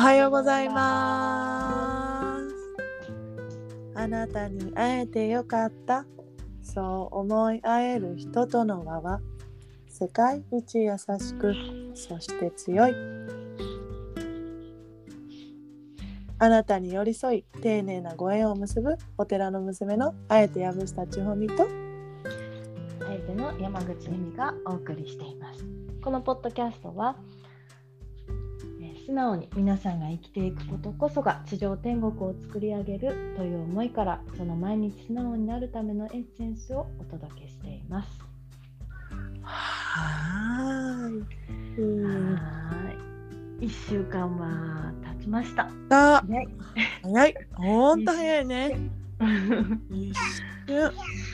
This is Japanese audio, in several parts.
はようございます。あなたに会えてよかった。そう思い合える人との輪は世界一優しく、そして強い。あなたに寄り添い、丁寧なご縁を結ぶお寺の娘のあえて藪下千穂美と相手の山口恵美がお送りしています。このポッドキャストは、素直に皆さんが生きていくことこそが地上天国を作り上げるという思いから、その毎日素直になるためのエッセンスをお届けしています。はーい。うんはーい。1週間は経ちました。あ、早い。早い。ほんと早いね。一瞬。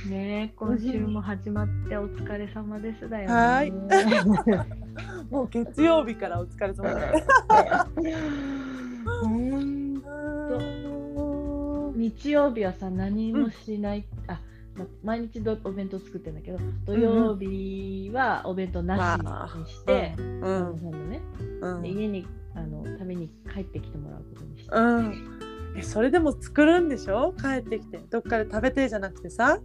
ねえ今週も始まってお疲れ様ですだよね。はー もう月曜日からお疲れ様です。ほん日曜日はさ何もしない、あま毎日どお弁当作ってんだけど土曜日はお弁当なしにして、うん。ほんのねうんで。家にあの食べに帰ってきてもらうことにして、うん。え、それでも作るんでしょ？帰ってきて。どっかで食べてじゃなくてさ。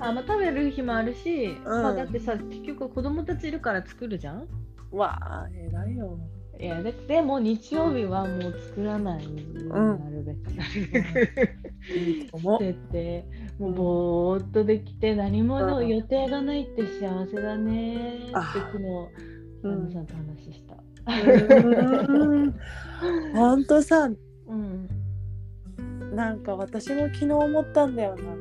あまあ、食べる日もあるし、んまあ、だってさ結局子供たちいるから作るじゃん？わあ、偉いよ。いやででも日曜日はもう作らないようになるべく。しててもうぼーっとできて何もの予定がないって幸せだねってあ昨日うん旦那さんと話した。うん。ほんとさ、うんなんか私も昨日思ったんだよな。う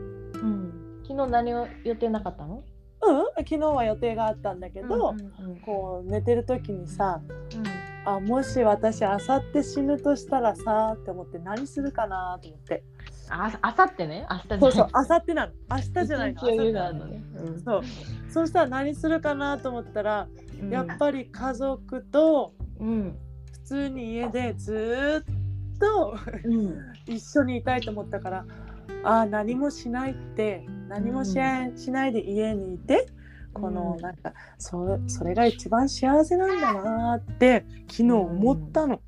ん、昨日何を予定なかったの？うん、昨日は予定があったんだけど、うんうんうんこう寝てる時にさ、うんあもし私あさって死ぬとしたらさって思って何するかなと思って。ああさってね明日じゃそうそうあさってなの。明日じゃないの。ね。うんそう。そしたら何するかなと思ったら、うんやっぱり家族とうん普通に家でずーっとうん 一緒にいたいと思ったから、あー何もしないって何もし,、しないで家にいて。このうんなんかそそれが一番幸せなんだなーって昨日思ったの。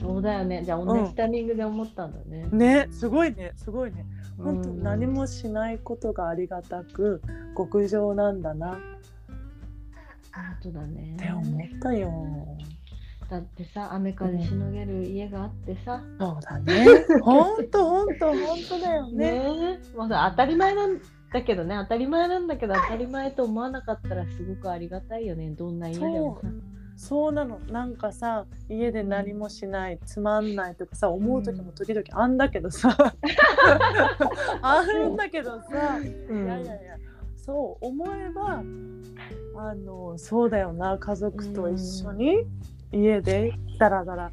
そうだよね。じゃあ同じタイミングで思ったんだね。ねすごいねすごいね。本当うん何もしないことがありがたく極上なんだなっ本当だね。て思ったよ。だってさ雨風しのげる家があってさ、そうだね。本当本当本当だよね。ね当たり前なんだけどね。当たり前なんだけど当たり前と思わなかったらすごくありがたいよね。どんな家でもさ。そう。なの。なんかさ家で何もしないつまんないとかさ思う時も時々あんだけどさ、あるんだけどさ、うん。いやいやいや。そう思えばあのそうだよな。家族と一緒に家でダラダラ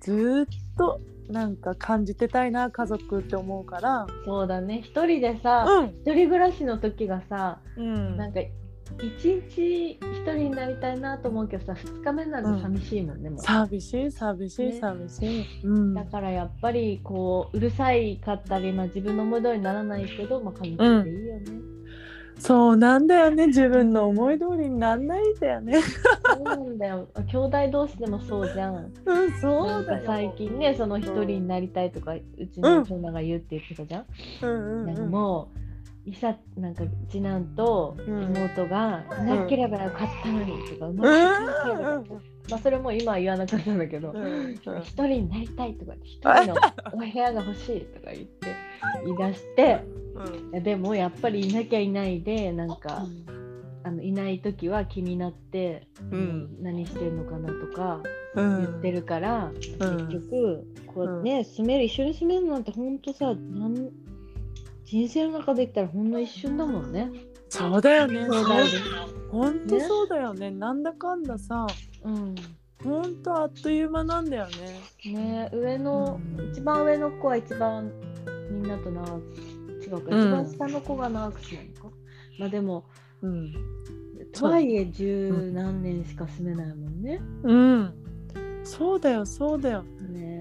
ずーっとなんか感じてたいな家族って思うから。そうだね。一人でさ、うん。一人暮らしの時がさうん。なんか一日一人になりたいなと思うけどさ二日目になると寂しいもんね、もう。寂しい寂しいね。寂しい、うん。だからやっぱりこううるさいかったり、まあ、自分の思い通りにならないけど、まあ、家族っていいよね。そうなんだよね。自分の思い通りになんないんだよね。そうなんだよ。兄弟同士でもそうじゃん。うんそうだよ。最近ねその一人になりたいとか、うちの長男が言うって言ってたじゃん。うんうんうん。もういざなんか次男と妹がいなければよかったのにとか、うまくいかなければよかったまあそれも今は言わなかったんだけど、うん。一人になりたいとか一人の お部屋が欲しいとか言って言い出していやでもやっぱりいなきゃいないでなんか、あのいない時は気になって、うん。何してるのかなとかうん。言ってるから、うん。結局こうね、住める一緒に住めるなんてほんとさなん人生の中できたらほんの一瞬だもんね。そうだよね。兄弟でほんとそうだよね。なんだかんださうん。ほんとあっという間なんだよね。ね上の、うん。一番上の子は一番みんなと長く違うか、うん。一番下の子が長く住むのか？まあでもうん。とはいえ十何年しか住めないもんね。うん。そうだよそうだよ。ね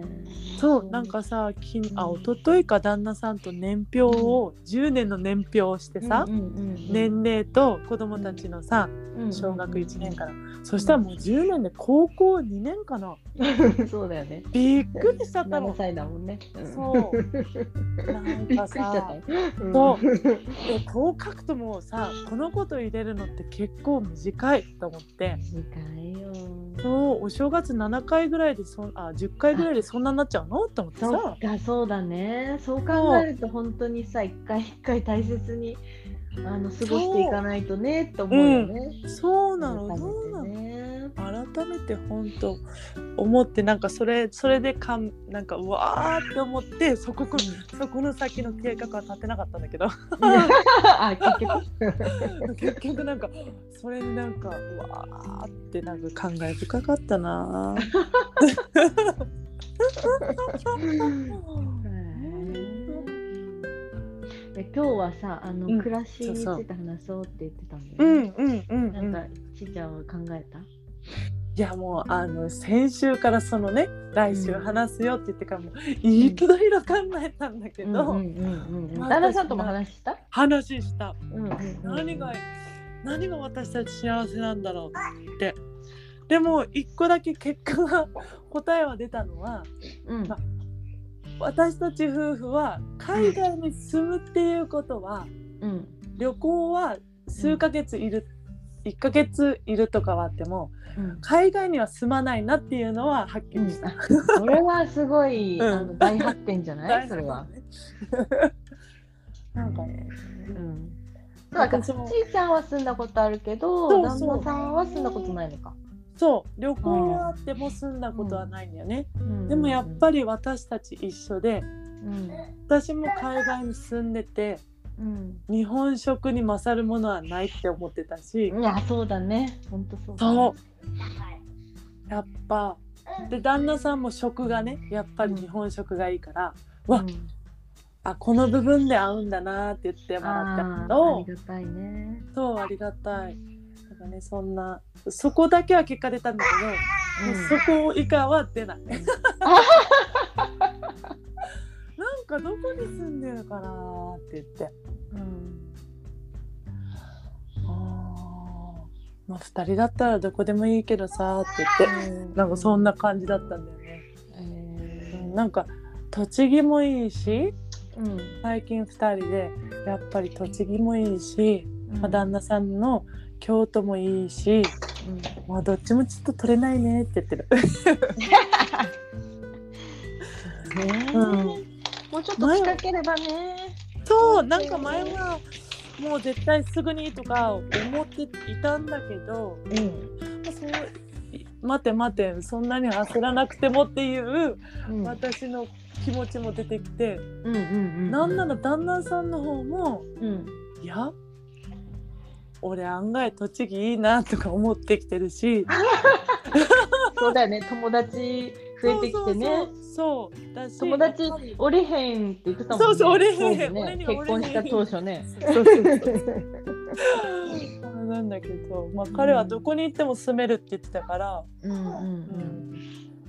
そうなんかさきあ一昨日か旦那さんと年表を、10年の年表をしてさ、うんうんうん年齢と子供たちのさうん。小学1年から、そしたらもう10年で高校2年かな。そうだよね。びっくりしちゃったの7。歳だもんね。そう。なんかさ。そう。でこう書くともうさこのこと入れるのって結構短いと思って。短いよ。そうお正月7回ぐらいでそんあ10回ぐらいでそんなになっちゃうの？と思ってそさっかそうだね。そう考えると本当にさ一回一回大切にあの過ごしていかないとねと思うよね。そうなの改めてそうなのね改めて本当思ってなんかそれそれでかんなんかうわーって思ってそここそこの先の計画は立てなかったんだけど。あ結局。結局なんかそれになんかうわーってなんか感慨深かったな。で今日はさあの、うん。暮らしについて話そうって言ってたんだようね。んうんうん、うん、なんかちーちゃんは考えた？いやもうあの先週からそのね来週話すよって言ってからもういろいろ考えたんだけど、旦那さんとも話した、話した。うんうんうん。何が何が私たち幸せなんだろうって。でも一個だけ結果が答えは出たのはうん。ま私たち夫婦は海外に住むっていうことはうん。旅行は数ヶ月いる、1ヶ月いるとかはあってもうん。海外には住まないなっていうのははっきりした。それはすごい、うん。あの大発展じゃない？それは。なんかねうん。なんかち私も。ーちゃんは住んだことあるけど旦那さんは住んだことないのか。そう。旅行はあっても住んだことはないんだよね、うん。でもやっぱり私たち一緒でうん。私も海外に住んでてうん。日本食に勝るものはないって思ってたし、いやそうだね。本当そうだね。そう。やっぱで旦那さんも食がねやっぱり日本食がいいから、わうん。あこの部分で合うんだなって言ってもらったけあーあどりがたいね。そうありがたい。なんかねそんなそこだけは結果出たんだけど、そこ以下は出ない。なんかどこに住んでるかなって言ってうん。あー。まあ2人だったらどこでもいいけどさって言ってうん。なんかそんな感じだったんだよね、えうん。なんか栃木もいいしーうん。最近2人でやっぱり栃木もいいし、うん。まあ、旦那さんの京都もいいし、うん。まあ、どっちもちょっと取れないねって言ってる。ね うん。もうちょっと近ければね。そうなんか前はもう絶対すぐにとか思っていたんだけど、うん。まあそうい待て待てそんなに焦らなくてもっていううん。私の気持ちも出てきて、うんうんうん。なんなら旦那さんの方もうん。いや俺案外栃木いいなとか思ってきてるし。そうだよね友達増えてきてね。そうだし友達おれへんって言ってたもんね。そうそうおれへんね結婚した当初ね。そうそうそうなんだけど、まあ、彼はどこに行っても住めるって言ってたから、うんうん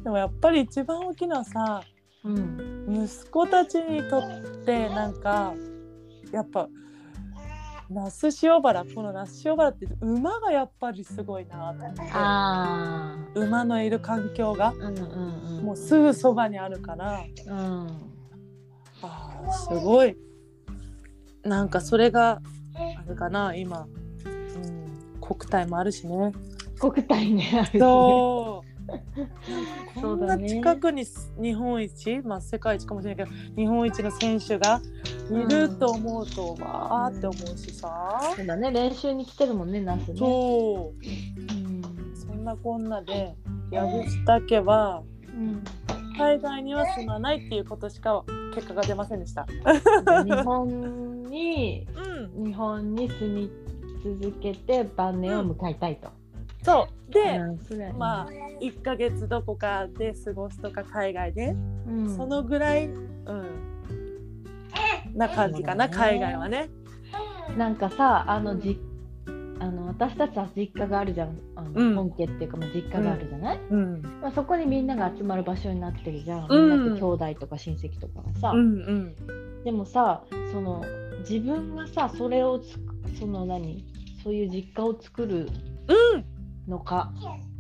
でもやっぱり一番大きなさうん。うん。息子たちにとってなんかやっぱ那須塩原この那須塩原って馬がやっぱりすごいなと思って。あ馬のいる環境が。もうすぐそばにあるから。うん。あーすごい。なんかそれがあれかな今、うん、国体もあるしね。国体ね。そうなんか こんな近くに日本一、まあ、世界一かもしれないけど日本一の選手がいると思うと、わーって思うしさ、そうだね練習に来てるもんねナスね。そううん。そんなこんなで藪下家はうん。海外には住まないっていうことしか結果が出ませんでした。日本に うん、日本に住み続けて晩年を迎えたいと。そうで、まあ1ヶ月どこかで過ごすとか海外で、うん。そのぐらい、うん、な感じかな、ね。海外はね。なんかさあの、うん。実あの私たちは実家があるじゃん。あの、うん。本家っていうか、まあ、実家があるじゃない、うん。まあ、そこにみんなが集まる場所になってるじゃん、うん。みんなって兄弟とか親戚とかがさ、うんうん。でもさその自分がさそれをつくその何？そういう実家を作るうん。のか？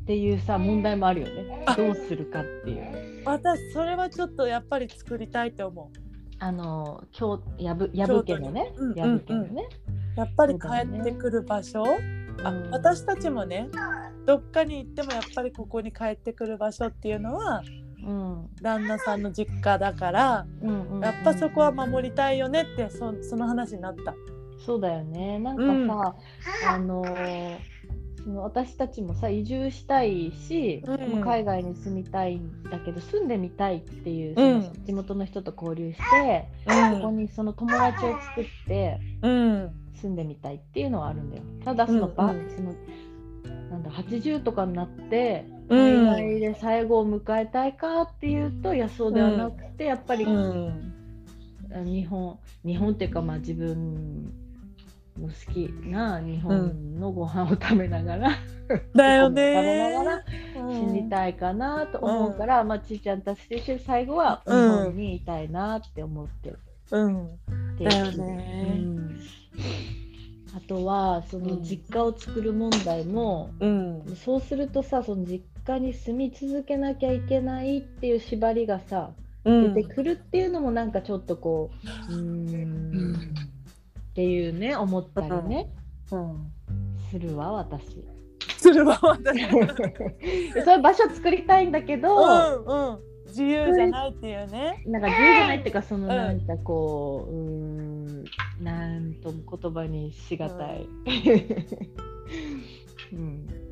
っていうさ問題もあるよね。あ。どうするかっていう。私それはちょっとやっぱり作りたいと思う。あの京やぶやぶ家のね。京都にうん。やぶ家のね、やっぱり帰ってくる場所、あうん私たちもねどっかに行ってもやっぱりここに帰ってくる場所っていうのはうん。旦那さんの実家だからうんうんうん。やっぱそこは守りたいよねってそその話になった。そうだよね。なんかさ、あのーその私たちもさ移住したいし、うん。海外に住みたいんだけど住んでみたいっていう地元の人と交流して、そこにその友達を作ってうん。住んでみたいっていうのはあるんだよ。ただその場、うんうんそのなんだ80とかになってうん。海外で最後を迎えたいかっていうと、いやそうではなくて、やっぱり、うん。日本日本っていうかまあ自分の好きな日本のご飯を食べながら、だよ食べながらね。死にたいかなと思うから、まあちいちゃんたちと一緒に最後は日うん本にいたいなって思ってる。うん。だよね。うん。あとはそのうん。実家を作る問題も、うん。そうするとさその実家に住み続けなきゃいけないっていう縛りがさ、うん。出てくるっていうのもなんかちょっとこううんっていうね思ったりね、うんするわ私。するわ私。そういう場所作りたいんだけど、うんうん自由じゃないっていうね。なんか自由じゃないっていうかそのんなんかこう、うーんなんとも言葉にしがたい。うん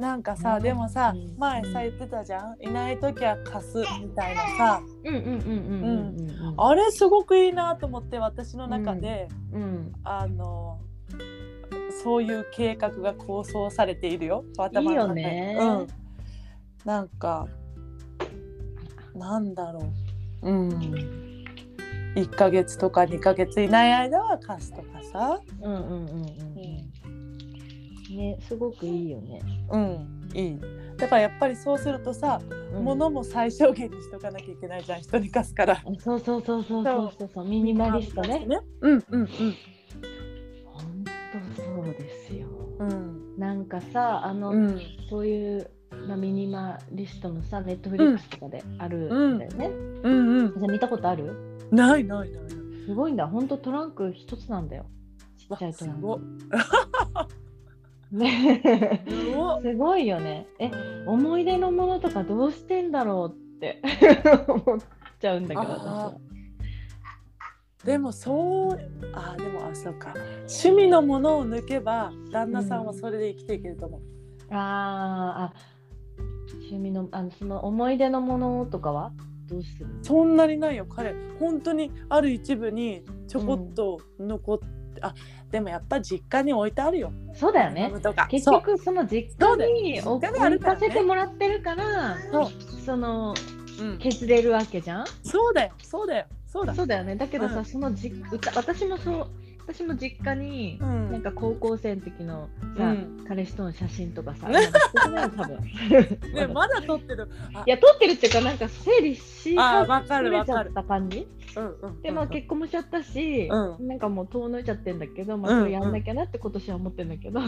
なんかさうん。でもさうん。前さ言ってたじゃん？いない時は貸すみたいなさ。うんうんうんうんうんうんあれすごくいいなと思って私の中で、うん。あのそういう計画が構想されているよ。頭の中で。いね。うん、なんかなんだろう。うん。1ヶ月とか2ヶ月いない間は貸すとかさ。うんうんうんうんねすごくいいよね。うんいいだからやっぱりそうするとさ、うん物も最小限にしとかなきゃいけないじゃん人に貸すから。そうそうそうそうそうそうそうミニマリストね。うんうん本当そうですよ。うんなんかさあの、うんそういう、まあ、ミニマリストのさネットフリックスとかであるんだよね。うんうんじゃあ見たことある？ないないない。すごいんだ本当トランク一つなんだよ。ちっちゃいトランすごっク。ね。すごいよね。え思い出のものとかどうしてんだろうって。思っちゃうんだけど。でもそうあでもあそうか。趣味のものを抜けば旦那さんはそれで生きていけると思う。あーあ趣味のあのその思い出のものとかは？どうするそんなにないよ彼。本当にある一部にちょこっと残って、あでもやっぱ実家に置いてあるよ。そうだよね。とか。結局その実家に置かせてもらってるからそう。そのうん。削れるわけじゃん？そうだよ。そうだよ。そうだ。そうだよね。だけどさ、うん。そのじ私もそう私も実家に、うん。なんか高校生の時のさ、うん。彼氏との写真とかさ、ね。なんか多分。ねまだ撮ってる。あ。いや撮ってるっていうかなんか整理しあわかるわかる。ちゃった感じ。うんうん。でまあ結婚もしちゃったし、うなんかもう遠のいちゃってんだけど、まあ、うんそれやんなきゃなって今年は思ってんだけど、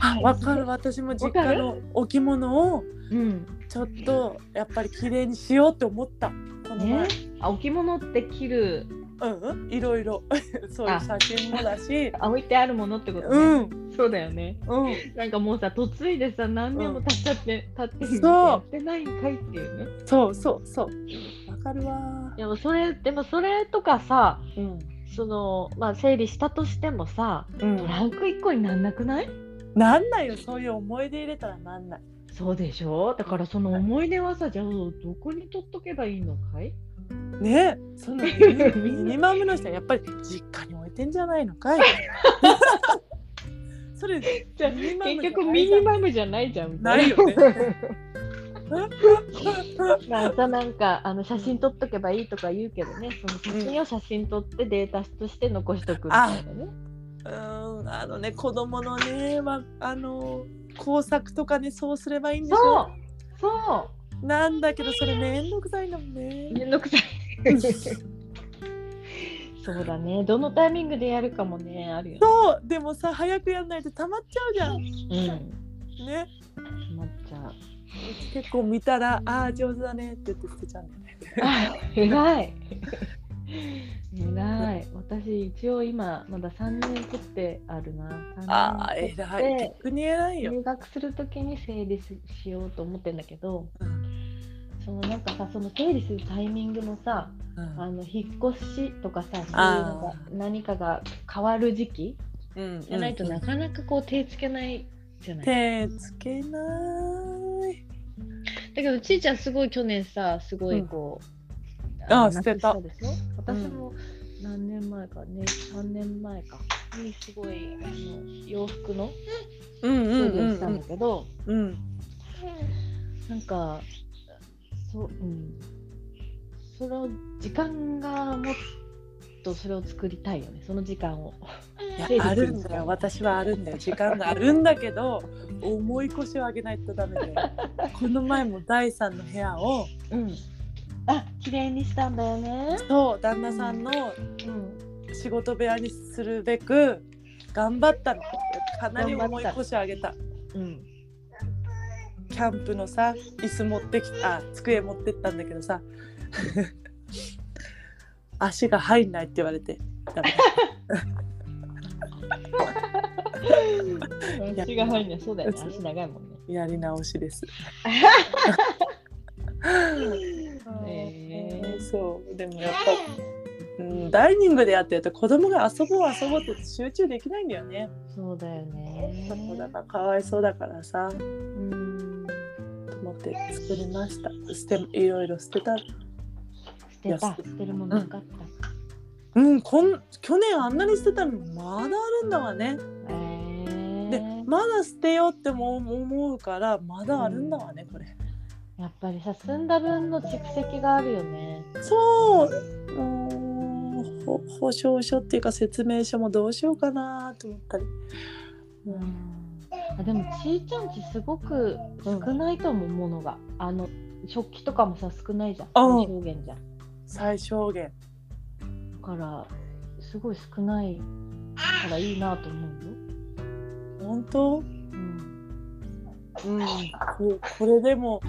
あわかる。私も実家の置物をうん。ちょっとやっぱり綺麗にしようって思った。この前。ね、あ置物って切るうんうん。いろいろ。そういう写真もだし。あ 置いてあるものってことね、うん。そうだよね。うん。なんかもうさ嫁いでさ何年も経っちゃって、経ってやってないんかいっていうね。そうそうそう。わかるわでもそれでもそれとかさうん。そのまあ整理したとしてもさうん。トランク1個になんなくない？なんないよ。そういう思い出入れたらなんない。そうでしょ？だからその思い出はさじゃあどこに取っとけばいいのかい？ねその ミニマムの人はやっぱり実家に置いてんじゃないのかい。それじゃ結局ミニマムじゃないじゃんな。いよね。まあさなんかあの写真撮っとけばいいとか言うけどね。その写真を写真撮ってデータとして残しとくみたいなね。うん。あのね子供のねわあの工作とかねそうすればいいんでしそょうそなんだけどそれめんどくさいんだもんね。う。めんどくさい。そうだね。どのタイミングでやるかもね。あるよね。そうでもさ早くやんないと溜まっちゃうじゃん。うん。ね。決まっちゃう。結構見たらああ上手だねって言って捨てちゃうんだよね。あ偉い。偉い。私一応今まだ3年取ってあるな。3年ああ偉い。逆に偉いよ。入学するときに整理ししようと思ってんだけどうんそのなんかさその整理するタイミングのさうん。あの引っ越しとかさそういうのあが何かが変わる時期うんじゃないとなかなかこう手つけないじゃない、手つけない。だけどちいちゃんすごい去年さすごいこう、あの捨てた。私も何年前かね3年前かにすごいあの洋服のうんうん。整理をしたんだけど、うん。なんかそううん。それを時間がもっとそれを作りたいよね。その時間を。あるんだよ。私はあるんだよ。時間があるんだけど重い腰を上げないとダメで。この前も第三の部屋を。うん。あ綺麗にしたんだよね。そう旦那さんのうん。仕事部屋にするべく頑張ったの。かなり重い腰を上げた。うんキャンプのさ椅子持ってきあ机持ってったんだけどさ。足が入んないって言われて。ダメ。足が入んない。そうだよね。足長いもんね。やり直しです。へー。そう。でもやっぱ、うん、ダイニングでやってると子供が遊ぼう遊ぼうって集中できないんだよね。そうだよね。だからかわいそうだからさ。うん。と思って作りました。捨ていろいろ捨てた。捨てた捨てるものなかったうんこん去年あんなに捨てたのにまだあるんだわね。えでーまだ捨てようっても思うからまだあるんだわねこれ。やっぱりさ済んだ分の蓄積があるよねそう。うーんほ保証書っていうか説明書もどうしようかなと思ったり。うんあでもちーちゃんちすごく少ないと思うものが。あの食器とかもさ少ないじゃん。最小限じゃん。最小限。だからすごい少ないからいいなと思うよ、本当？うん、うん、ここれでも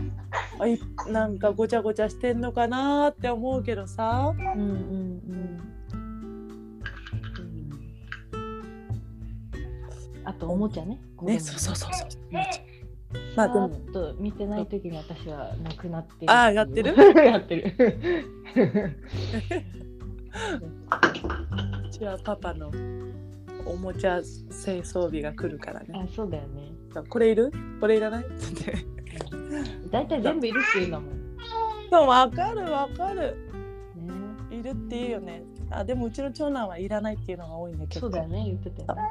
あいなんかごちゃごちゃしてんのかなって思うけどさ、うんうんうんあとおもちゃね。ねそうそうそうそう。まあでも。と見てない時に私はなくなってあーやってる？やってる。うちはパパのおもちゃ清掃日が来るからね。あ、そうだよね。これいる？これいらない？って大体全部いるっていうんだも。そうわかるわかる。いるっていいよねあでもうちの長男はいらないっていうのが多いんだけどそうだよね、言ってたよね。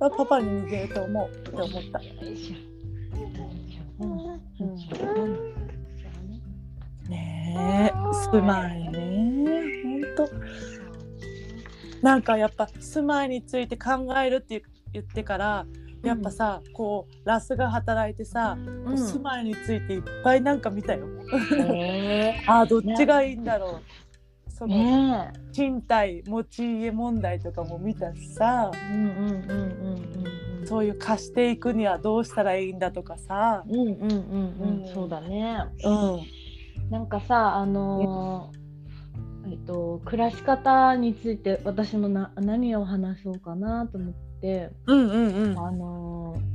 あパパに似てると思う。って思ったねえ住まいねほん。となん。かやっぱ住まいについて考えるって言ってからやっぱさ、こうラスが働いてさ、うん。住まいについていっぱいなん。か見たよ。ねあーどっちがいいん。だろう。そえ。の。賃貸持ち家問題とかも見たしさうんうんうんうんうんうん。そういう貸していくにはどうしたらいいんだとかさ。うんうんうんうん、うんそうだね。うんなんかさ、あのーえっと、暮らし方について私もな何を話そうかなと思って、うんうんうんあのー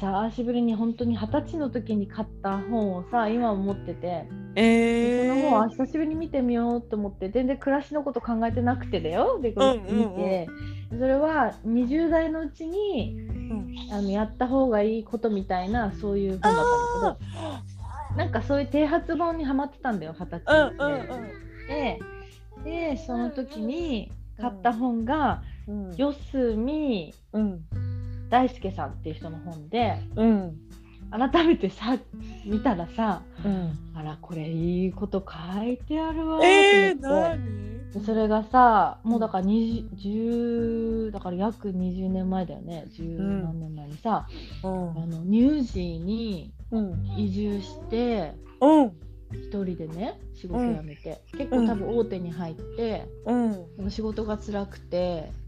久しぶりに本当に二十歳の時に買った本をさ今も持ってて、えー、その本は久しぶりに見てみようと思って。全然暮らしのこと考えてなくてだよ。で、うんうんうん。見て。それは20代のうちにうん。あのやった方がいいことみたいなそういう本だったんだけど。なんかそういう啓発本にはまってたんだよ二十うん歳で。うん。うんででその時に買った本がうん。四隅うん大輔さんっていう人の本でうん。改めてさ見たらさうん。あらこれいいこと書いてあるわーえー、と思って。何？でそれがさもうだから20 10だから約20年前だよね。十何年前にさ、うん。あのニュージーにうん。移住してうん。一人でね仕事辞めて、結構多分大手に入って、うん。仕事が辛くてうん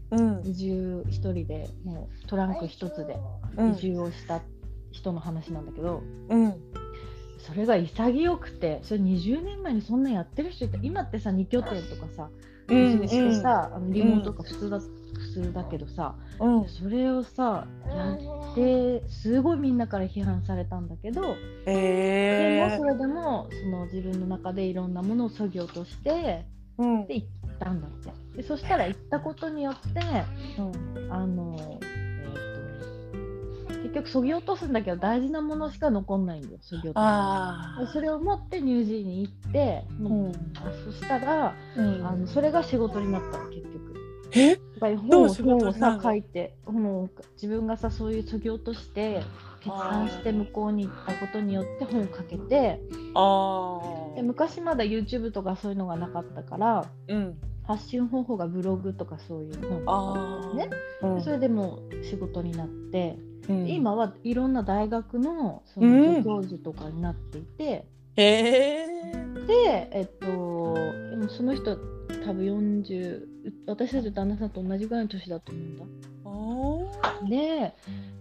移住一人でもうトランク一つでうん。移住をした人の話なんだけど、うん。それが潔くてそれ20年前にそんなやってる人いた。今ってさ2拠点とかさうん移住してさ、あのリモートとか普通だ、普通だけどさうん。それをさやってすごいみんなから批判されたんだけど、でもえそれでもその自分の中でいろんなものをそぎ落としてうん。で行ったんだって。でそしたら行ったことによってうんあの、えー、と結局そぎ落とすんだけど大事なものしか残んないんだよそぎ落とすそれを持ってニュージーに行って、もううんあそしたらうん。あのそれが仕事になったの結局。え？本を本をさ書いて本を自分がさそういうそぎ落として決断して向こうに行ったことによって本を書けてあで昔まだ YouTube とかそういうのがなかったからうん発信方法がブログとかそういう本あね。うん。それでもう仕事になって、うん。今はいろんな大学のそうんの助教授とかになっていて、へえでえっとでもその人多分40私たちと旦那さんと同じぐらいの年だと思うんだ。で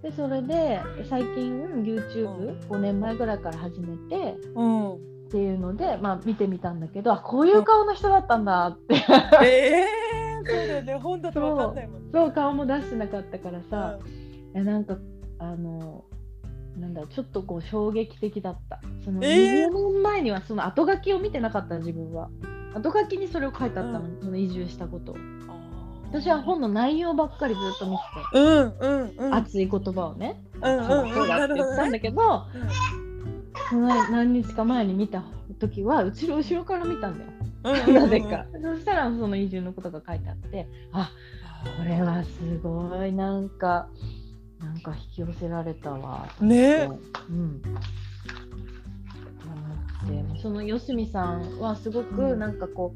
でそれで最近 YouTube5 年前ぐらいから始めてうんっていうので、まあ、見てみたんだけどあこういう顔の人だったんだって。ええそうだよね。本だと分かんないもんね。そう。顔も出してなかったからさ、えなんかあのなんだちょっとこう衝撃的だった。そのえー。20年前にはその後書きを見てなかった自分は。後書きにそれを書いてあったの,、その移住したことを。私は本の内容ばっかりずっと見てて、うんうんうん熱い言葉をね、うんうんそうそうだって言ったんだけど、その何日か前に見た時は後ろ後ろから見たんだよ、うんなぜか。そしたらその移住のことが書いてあってあこれはすごいなんかなんか引き寄せられたわね。うん思って。その四角さんはすごくなんかこ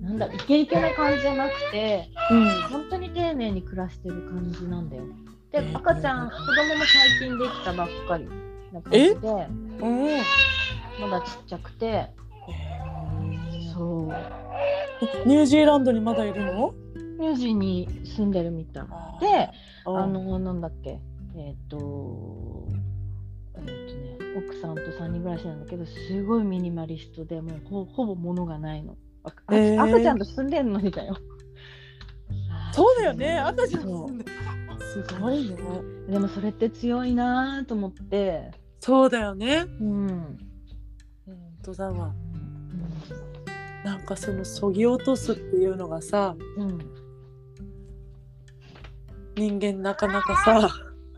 う、なんだイケイケな感じじゃなくてうん。本当に丁寧に暮らしてる感じなんだよ。でえー。赤ちゃん子供も最近できたばっかりな感じで。うん。まだちっちゃくて。そう。ニュージーランドにまだいるの？ニュージーに住んでるみたい。で、あのなんだっけ？えっ、とえっ、とね奥さんと3人暮らしなんだけどすごいミニマリストでもうほほぼ物がないの。ああへー。赤ちゃんと住んでんのにだよ。そうだよね。赤ちゃんそう。すごいね。でもそれって強いなと思って。そうだよねうん。本当だわなんかそのそぎ落とすっていうのがさうん。人間なかなかさ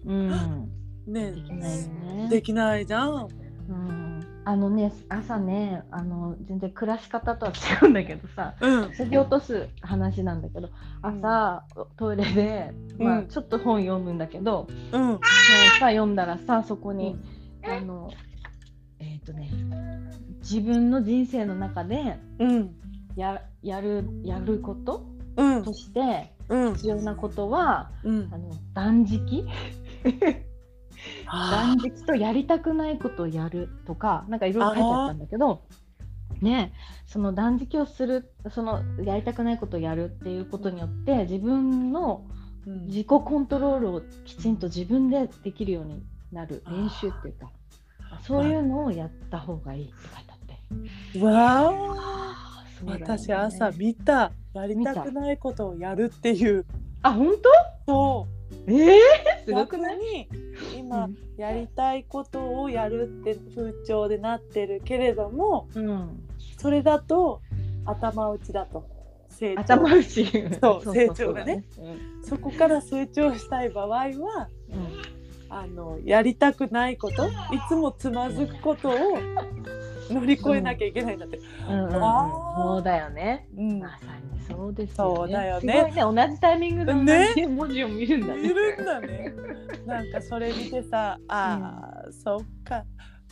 うん。ねできないよね。できないじゃんうん。あのね朝ねあの全然暮らし方とは違うんだけどさ。うんそぎ落とす話なんだけど朝、トイレで、まあうんちょっと本読むんだけど、うんさ読んだらさそこに、あのえっ、とね自分の人生の中でうん。ややるやることうん。としてうん。必要なことはうん。あの断食？あ断食とやりたくないことをやるとかなんかいろいろ書いてあったんだけどねその断食をするそのやりたくないことをやるっていうことによって自分の自己コントロールをきちんと自分でできるようになる練習っていうかそういうのをやった方がいいって書いてあって。わあね。私朝見たやりたくないことをやるっていう。あ本そ当えー、うすごくない？逆に今、うん。やりたいことをやるって風潮でなってるけれどもうん、それだと頭打ちだと。成長。頭打ち。そう成長がね。そこから成長したい場合はあのやりたくないこといつもつまずくことを乗り越えなきゃいけないんだって。うんうんそうだよね。うん。まさにそうですよね。そうだよね。すごいね、同じタイミングで同文字を見るんだね。いるんだね。なんかそれ見てさあー、そっか。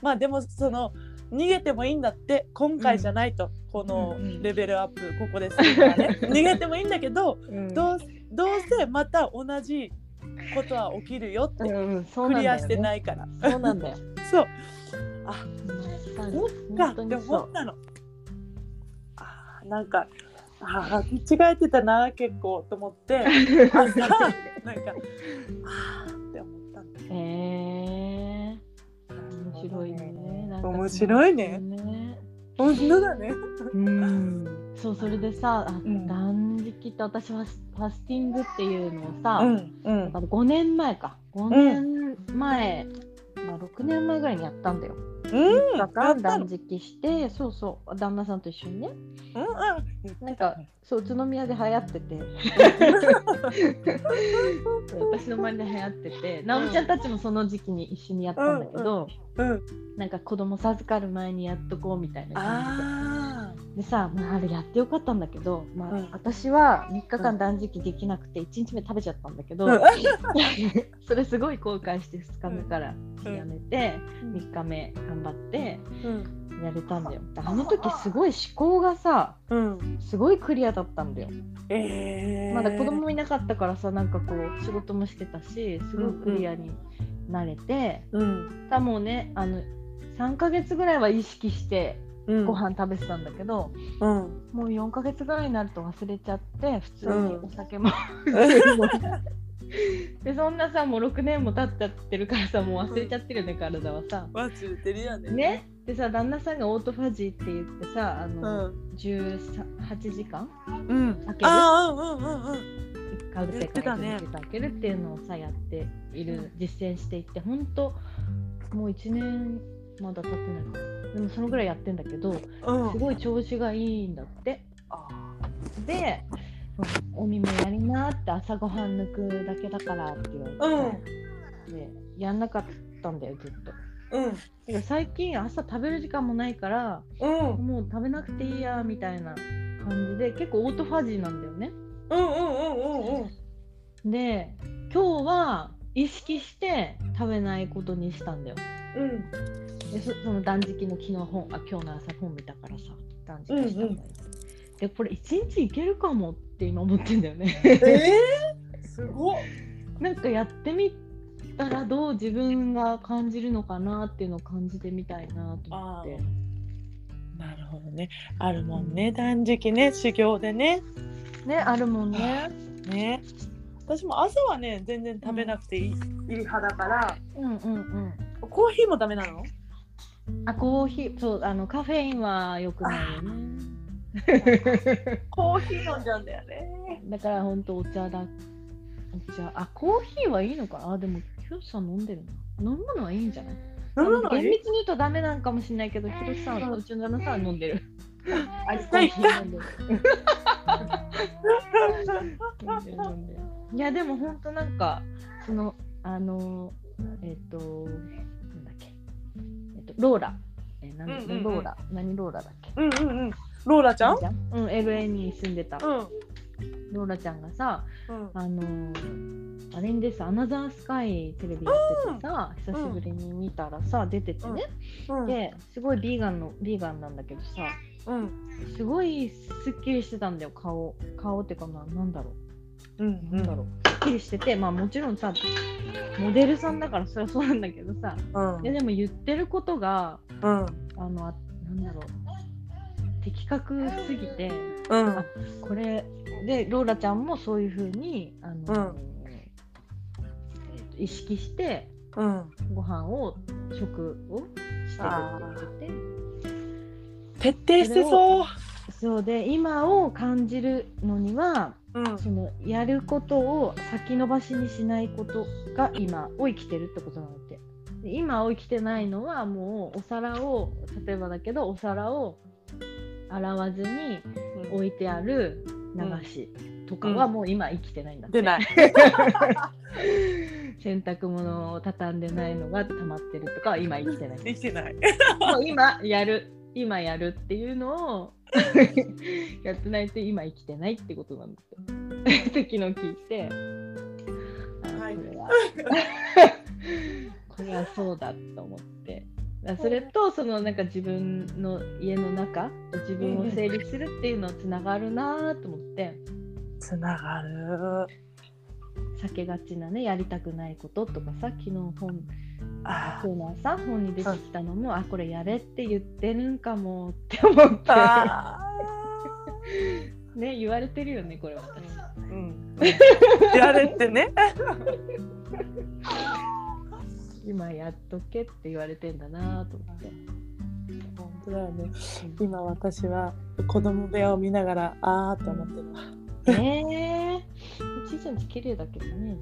まあでもその逃げてもいいんだって今回じゃないと、このうんうんレベルアップここでするからね。逃げてもいいんだけどうん。どうどうせまた同じことは起きるよって、うん、ク。リアしてないからそうなんだよ。そうあそそっかって思ったのあーなんかあー間違えてたな結構と思って 朝なんかあーって思ったんだへえー、面白いね。面白いねね。本当だねうん。そうそれでさ、あん。断食って私はファスティングっていうのをさ、うんうん。だから5年前か。5年前、まあ、6年前ぐらいにやったんだよ。うんだから断食してそうそう旦那さんと一緒にね。うんあなんかそう宇都宮で流行ってて。私の周りで流行ってて直美ちゃんたちもその時期に一緒にやったんだけど、うんなんか子供授かる前にやっとこうみたいな感あじででさ、まあ、あれやってよかったんだけど、まあうん。私は3日間断食できなくて1日目食べちゃったんだけど、うん。それすごい後悔して2日目からうん。やめて、3日目頑張ってうん。やれたんだよ。であの時すごい思考がさうん。すごいクリアだったんだよ。えー、まだ子供もいなかったからさなんかこう仕事もしてたしすごいクリアになれて、うん。たもうねあの3ヶ月ぐらいは意識してうんご飯食べてたんだけど、うん。もう4ヶ月ぐらいになると忘れちゃって普通にうん。お酒も、でそんなさもう6年も経っちゃってるからさもう忘れちゃってるよね、体はさ。忘れてるよね。ね。でさ旦那さんがオートファジーって言ってさあうの、ん18時間うん。開ける？あーうんうんうんうん。カルテ言ってたね開けるっていうのをさやっている実践していって本当もう1年まだ経ってないかなでもそのぐらいやってんだけどうん。すごい調子がいいんだって。あで「おみもやりな」って朝ごはん抜くだけだからって言われて、でやんなかったんだよずっと。うん。最近朝食べる時間もないからうん。もう食べなくていいやみたいな感じで結構オートファジーなんだよね。うんうんうんうんうん。で今日は意識して食べないことにしたんだよ。うんでそその断食の昨日本あ今日の朝本見たからさ断食したんだよ。でこれ一日いけるかもって今思ってんだよね。えー、すごっ。なんかやってみたらどう自分が感じるのかなっていうのを感じてみたいなと思って。なるほどね。あるもんね。断食ね。修行でね。ねあるもんね。ね。私も朝はね全然食べなくていい,、いい派だから。うんうんうん。コーヒーもダメなの？あコーヒーそうあのカフェインは良くないよね。コーヒー飲んじゃうんだよね。だから本当お茶だ。お茶。あコーヒーはいいのか。なあでもヒロシさん飲んでるな。飲むのはいいんじゃない？飲むの厳密に言うとダメなんかもしれないけどヒロシさんはうちの旦那さんは飲んでる。あ一回 コーヒー飲んでる。いやでも本当なんかそのあのえっ、とローラ。えなん、うんうんうん。ローラ。何ローラだっけ？うんうんうん。ローラちゃん？うん LA に住んでた。うん。ローラちゃんがさうん。あのーあれにです。アナザースカイテレビやっててさ、久しぶりに見たらさ出ててね、うん。ですごいビーガンのビーガンなんだけどさうん。すごいすっきりしてたんだよ。顔。顔ってかななんだろううなんだろう、すっきりしててまあもちろんさモデルさんだからそりゃそうなんだけどさ。うん。いやでも言ってることがうん。あのあなんだろう。的確すぎてうん。あこれでローラちゃんもそういうふうにあの、意識してうん。ご飯を食をしてるって言ってて。徹底してそう。そうで今を感じるのにはうん。そのやることを先延ばしにしないことが今を生きてるってことなんだって。で今を生きてないのはもうお皿を例えばだけどお皿を洗わずに置いてある流しとかはもう今生きてないんだって、出ない。洗濯物を畳んでないのが溜まってるとかは今生きてない。できてない。もう今やる今やるっていうのを やってないと今生きてないってことなんだって昨日聞いて。あはい。これは。これはそうだと思って。それとそのなんか自分の家の中自分を整理するっていうのつながるなと思って。つながる。避けがちなねやりたくないこととかさ昨日本あ今日の朝本に出てきたのもあこれやれって言ってるんかもって思って。あ ね言われてるよねこれ私。ーうん。やれってね。今やっとけって言われてんだなと思って。本当だよね。今私は子供部屋を見ながらあーって思ってる。わねえ。ちいちゃんち綺麗だけどね。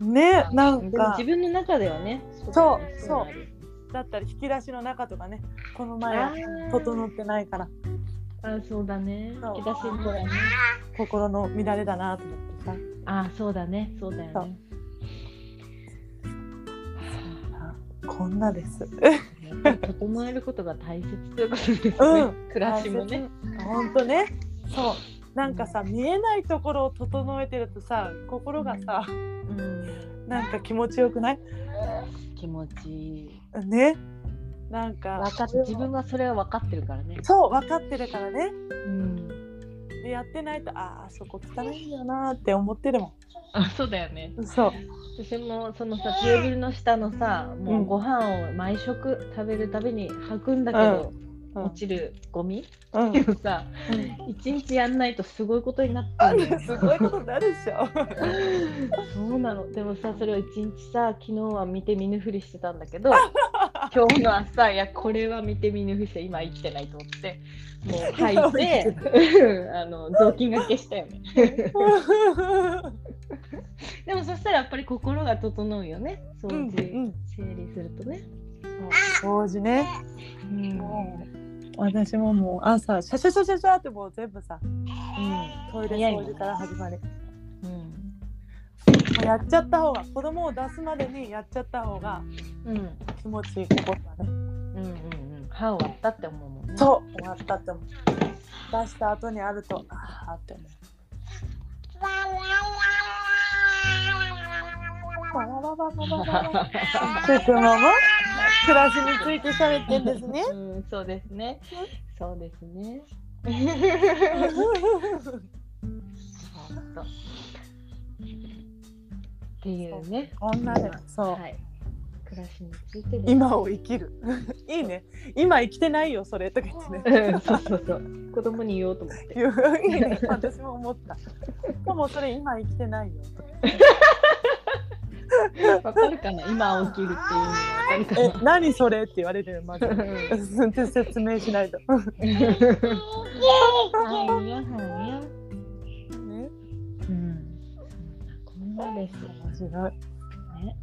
ねなんか自分の中ではね。そうそうだったり引き出しの中とかねこの前は整ってないからあそうだね。引き出しのね。心の乱れだなと思ってさあそうだね。そうだよね。あこんなです整えることが大切ということですね。うん暮らしもね。本当ねそうなんかさ見えないところを整えてるとさ心がさうん。なんか気持ちよくない？気持ちいい。ね？なんか自分がそれは分かってるからね。そう分かってるからねうん。でやってないとああそこ汚いんだよなーって思ってるもあそうだよね。んそう私もそのさテーブルの下のさもううんご飯を毎食食べるたびに吐くんだけど、うん落ちるゴミ？うん。っていうさ一日やんないとすごいことになってる。すごいことになるでしょ。そうなの。でもさそれを一日さ昨日は見て見ぬふりしてたんだけど今日の朝いやこれは見て見ぬふりして今生きてないと思ってもう吐いて あの雑巾がけしたよね。でもそしたらやっぱり心が整うよね。掃うん除、うん。整理するとね、掃除ね。うん私ももう朝シャシャシャシャシャってもう全部さトイレ掃除から始まり。うん。やっちゃった方が子供を出すまでにやっちゃった方がうん。うん。気持ちいい心がね。うん。うんうん歯終わったって思うもんね。そう終わったって思う。出した後にあるとああって思う。わわわわわわわふくもも？暮らしについて喋ってんですねうん、そうですね。そうですね。っていうね。こんなでそうはい。暮らしについてです今を生きる いいね今生きてないよそれとか言ってねうんそうそうそう。子供に言おうと思って。いいね私も思ったでもそれ今生きてないよとか わかるかな？今起きるっていうの。がわかるかえな何それって言われてるまず。うん説明しないと。はいよはいよ。ね。うん。こんなです。面白いね。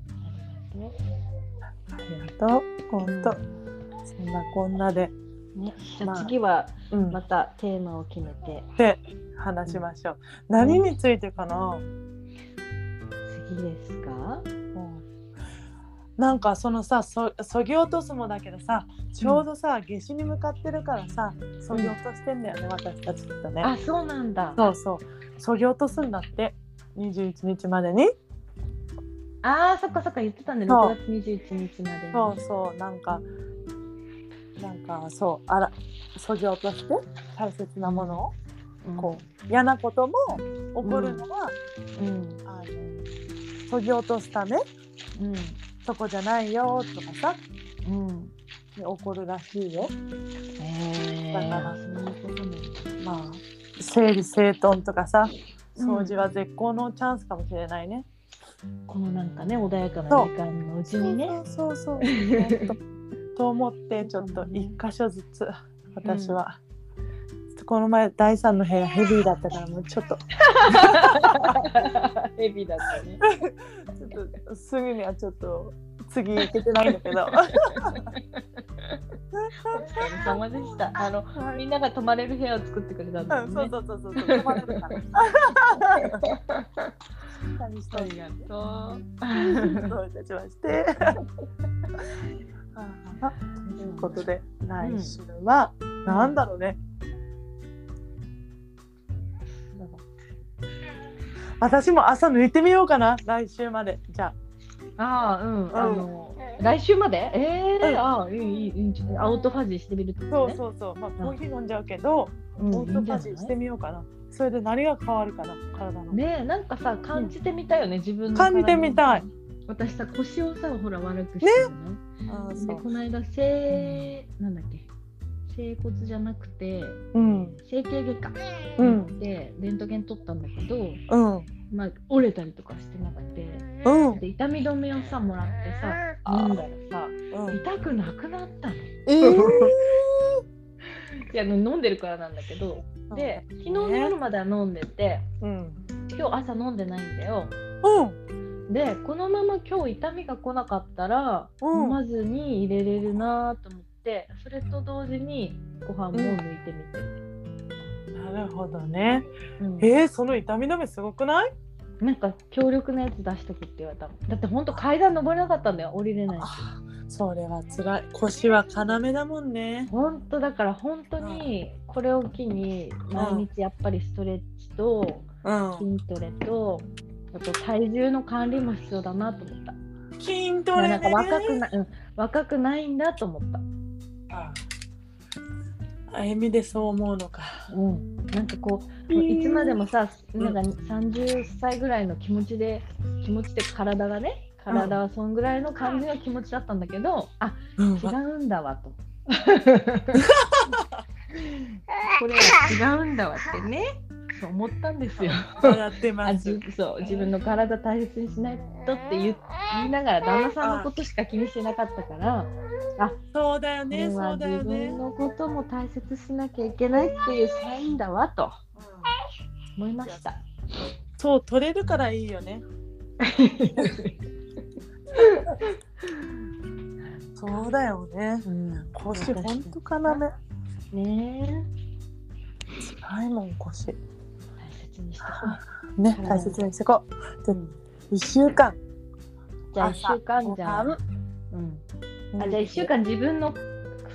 ありがとう。ありがとう本当。そんなこんなで。ね、じゃまああ次はうん。またテーマを決めて。で話しましょう。何についてかな？次ですか、なんかそのさそそぎ落とすもだけどさちょうどさ、夏至に向かってるからさそぎ落としてんだよね、私たちきっとね。あそうなんだ。そうそう。そぎ落とすんだって21日までに。あーそっかそっか言ってたね。そう。6月21日までに。そうそうなんかなんかそうあらそぎ落として大切なものをうん。こう嫌なことも起こるのは、うん。あのそぎ落とすため？うん。そこじゃないよとかさ。うん。起こるらしいよ。だからそういうことねまあ整理整頓とかさ。うん掃除は絶好のチャンスかもしれないね、このなんかね穏やかな時間のうちにね。そうそうそうとと思ってちょっと一箇所ずつ私は、ちょっとこの前第三の部屋ヘビーだったからもうちょっと。ヘビだったね。ちょっとすぐにはちょっと次行けてないんだけど。お疲れ様でした。あのはいみんなが泊まれる部屋を作ってくれたんだね。そうそうそうそう止まれるから。とうどういた。しまして。あということで来週は、なんだろうね。私も朝抜いてみようかな。来週まで。じゃあ。あうん、ん。あの来週まで？えーうん。ああいいいいいい。んじゃないアウトファジーしてみるとね。そうそうそう。まあコーヒー飲んじゃうけど、うんオートファジーしてみようかな。それで何が変わるかな体の、ねえなんかさ感じてみたいよね、自分の感じてみたい。体私さ腰をさほら悪くしてるの、あーそう。でこの間整なんだっけ？整骨じゃなくてうん。整形外科うん。でレントゲン取ったんだけど、うん。まあ、折れたりとかしてなくてうん。で痛み止めをさもらってさ飲んだらさうん。痛くなくなったの。えー。いや飲んでるからなんだけどで昨日の夜までは飲んでてうん。今日朝飲んでないんだよ。うん。でこのまま今日痛みが来なかったら、うん。飲まずに入れれるなと思ってそれと同時にご飯も抜いてみて、なるほどね。うん。えー、その痛み止めすごくない？なんか強力なやつ出しとくって言われたの。だってほんと階段登れなかったんだよ降りれないし。あそれは辛い。腰は要だもんね。ほんとだから本当にこれを機に毎日やっぱりストレッチとうん。筋トレとあと体重の管理も必要だなと思った。筋トレね。なんか若くな、うん、若くないんだと思った。ああゆみでそう思うのか。うん、なんかこう、いつまでもさ、なんか30歳ぐらいの気持ちで、気持ちで体がね、体はそんぐらいの感じの気持ちだったんだけど、あうん。違うんだわと。これは違うんだわってね、そう思ったんですよ。笑ってあます。じそう自分の体大切にしないとって言言いながら旦那さんのことしか気にしてなかったからそうだよこねそうだよね。分のことも大切しなきゃいけないっていうサインだわと思いました。そう取れるからいいよね。そうだよね。うん、腰ほんと要ねえ。辛いもん腰。大切にして。こ ね体大切にしてこう。一週間。じゃあ1週間じゃあ、朝うん、あじゃあ1週間自分の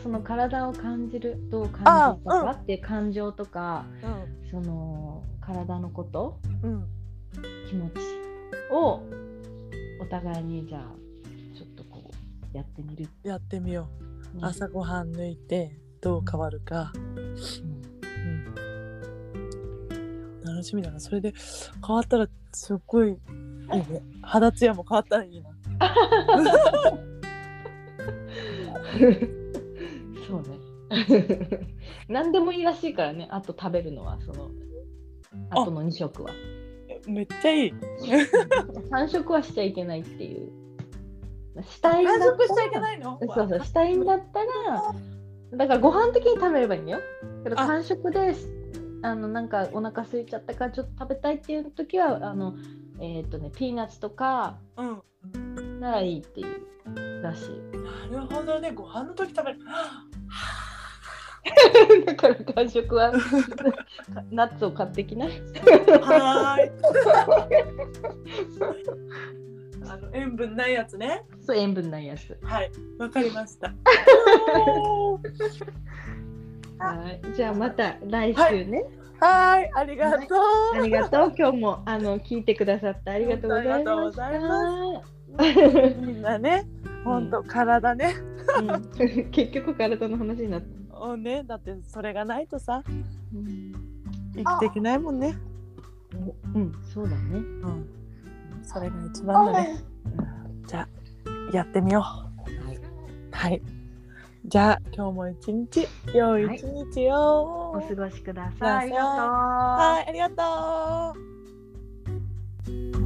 その体を感じるどう感じたかっていう感情とか、その体のことうん。うん気持ちをお互いにじゃあちょっとこうやってみる、やってみよう。ね。朝ごはん抜いてどう変わるか、うんうん、楽しみだな。それで変わったらすっごいいいね。肌ツヤも変わったらいいな。そうね。何でもいいらしいからね。あと食べるのはそのあ。との2食は。えめっちゃいい。3食はしちゃいけないっていう。したいんだったら完食しちゃいけないの？そうそう。したいんだったらだからご飯的に食べればいいんだよ。けどあ。間食であのなんかお腹空いちゃったからちょっと食べたいっていう時はあのえっ、とねピーナッツとかうん。ならいいっていうらしい。なるほどね。ご飯の時食べる。だから間食は ナッツを買ってきな。はーい。あの塩分ないやつね。そう塩分ないやつ。はい。わかりましたはいじゃあまた来週ね、はーいありがとう。ありがとう。今日もあの聞いてくださってありがとうございました。ありがとみんなねほんと体ね。うん。結局体の話になった、おねだってそれがないとさうん。生きていけないもんね。うん、そうだね。うん。それが一番だね。じゃあやってみよう。はい、はいじゃあ今日も一日良い一日を、はい、お過ごしください。はい、ありがとう。